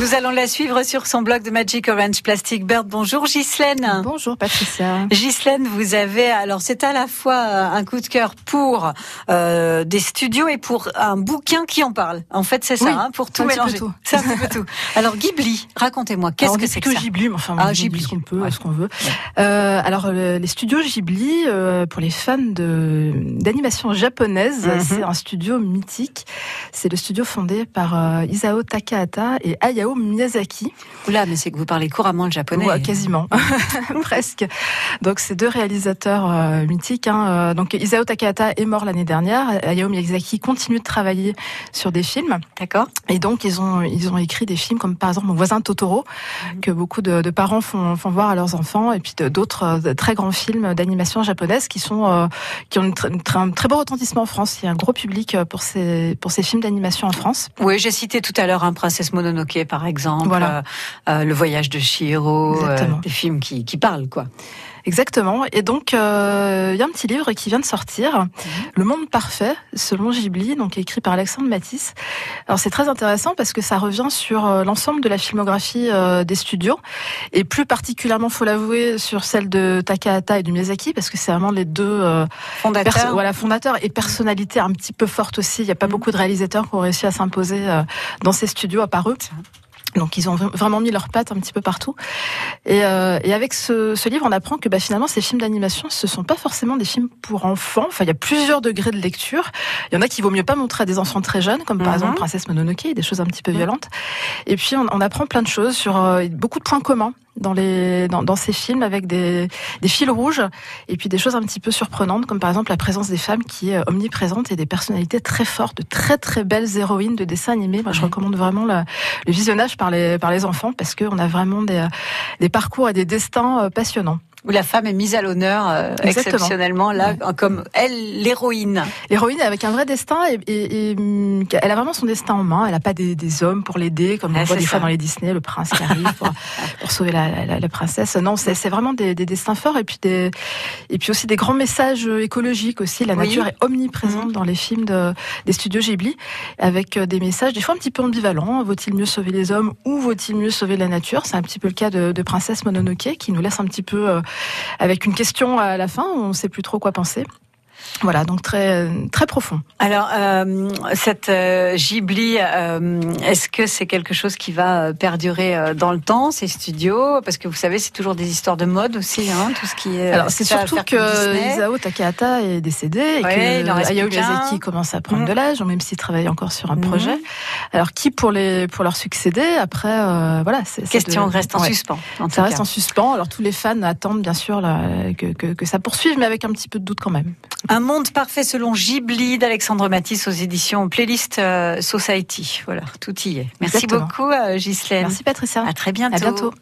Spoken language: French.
Nous allons la suivre sur son blog de Magic Orange Plastic Bird. Bonjour Ghislaine. Bonjour Patricia. Ghislaine, vous avez alors c'est à la fois euh, un coup de cœur pour euh, des studios et pour un bouquin qui en parle. En fait, c'est ça, Oui, hein, pour tout mélanger. tout. Peu tout. Alors Ghibli, racontez-moi, qu'est-ce que c'est que ça Ghibli, mais enfin, Ah, on Ghibli. ce qu'on peut, Ouais. ce qu'on veut. Euh, alors, euh, les studios Ghibli, pour les fans de d'animation japonaise, Mhm. c'est un studio mythique. C'est le studio fondé par Isao Takahata et Hayao Miyazaki. Oula, mais c'est que vous parlez couramment le japonais. Ouais, quasiment, presque. Donc, c'est deux réalisateurs euh, mythiques. Hein. Euh, Donc, Isao Takahata est mort l'année dernière. Hayao Miyazaki continue de travailler sur des films. D'accord. Et donc, ils ont, ils ont écrit des films comme par exemple Mon voisin Totoro, que beaucoup de, de parents font, font voir à leurs enfants, et puis d'autres euh, très grands films d'animation japonaise qui sont, euh, qui ont une tr- une tr- un très beau retentissement en France. Il y a un gros public pour ces, pour ces films d'animation en France. Oui, j'ai cité tout à l'heure un Princesse Mononoke, par exemple. Voilà. euh, euh, le voyage de Chihiro, euh, des films qui, qui parlent, quoi. Exactement. Et donc, euh, il y a un petit livre qui vient de sortir, Le Monde Parfait, selon Ghibli, donc écrit par Alexandre Matisse. Alors, c'est très intéressant parce que ça revient sur l'ensemble de la filmographie euh, des studios, et plus particulièrement, faut l'avouer, sur celle de Takahata et du Miyazaki, parce que c'est vraiment les deux euh, voilà, fondateurs et personnalités un petit peu fortes aussi. Il n'y a pas Mhm. beaucoup de réalisateurs qui ont réussi à s'imposer dans ces studios à part eux. Donc ils ont vra- vraiment mis leurs pattes un petit peu partout. Et, euh, et avec ce, ce livre, on apprend que bah, finalement ces films d'animation, ce sont pas forcément des films pour enfants. Enfin, il y a plusieurs degrés de lecture. Il y en a qui vaut mieux pas montrer à des enfants très jeunes, comme par Mhm. exemple Princesse Mononoke, des choses un petit peu Mhm. violentes. Et puis on, on apprend plein de choses sur euh, beaucoup de points communs dans les dans, dans ces films avec des, des fils rouges et puis des choses un petit peu surprenantes comme par exemple la présence des femmes qui est euh, omniprésente et des personnalités très fortes, de très très belles héroïnes de dessins animés. Moi, je recommande vraiment la- le visionnage par les par les enfants parce qu'on a vraiment des des parcours et des destins euh, passionnants. Où la femme est mise à l'honneur euh, exceptionnellement, là, comme elle, l'héroïne. L'héroïne avec un vrai destin et, et- et, hum, elle a vraiment son destin en main. Elle n'a pas des, des hommes pour l'aider comme Ah, on voit des fois dans les Disney, le prince qui arrive pour, pour sauver la, la- la princesse. Non, c'est vraiment des, des destins forts et puis des et puis aussi des grands messages euh, écologiques aussi. La Oui. nature est omniprésente Mhm. dans les films de, des studios Ghibli avec euh, des messages des fois un petit peu ambivalents. Vaut-il mieux sauver les hommes ou vaut-il mieux sauver la nature? C'est un petit peu le cas de, de Princesse Mononoke qui nous laisse un petit peu euh, avec une question à la fin. On ne sait plus trop quoi penser. Voilà, donc très très profond. Alors, euh, cette euh, Ghibli, euh, est-ce que c'est quelque chose qui va euh, perdurer dans le temps, ces studios? Parce que vous savez, c'est toujours des histoires de mode aussi, hein, tout ce qui est. Alors c'est surtout que. Isao Takahata est décédé et Ouais, que Hayao. Miyazaki commence à prendre Mhm. de l'âge, même s'il travaille encore sur un Mhm. projet. Alors qui pour les pour leur succéder après voilà c'est Question de- reste en ouais. suspens. En Ça reste cas. en suspens. Alors tous les fans attendent bien sûr là, que, que, que ça poursuive, mais avec un petit peu de doute quand même. Un monde parfait selon Ghibli d'Alexandre Matisse aux éditions Playlist euh, Society. Voilà, tout y est. Merci Exactement. beaucoup, euh, Ghislaine. Merci Patricia. À très bientôt. À bientôt.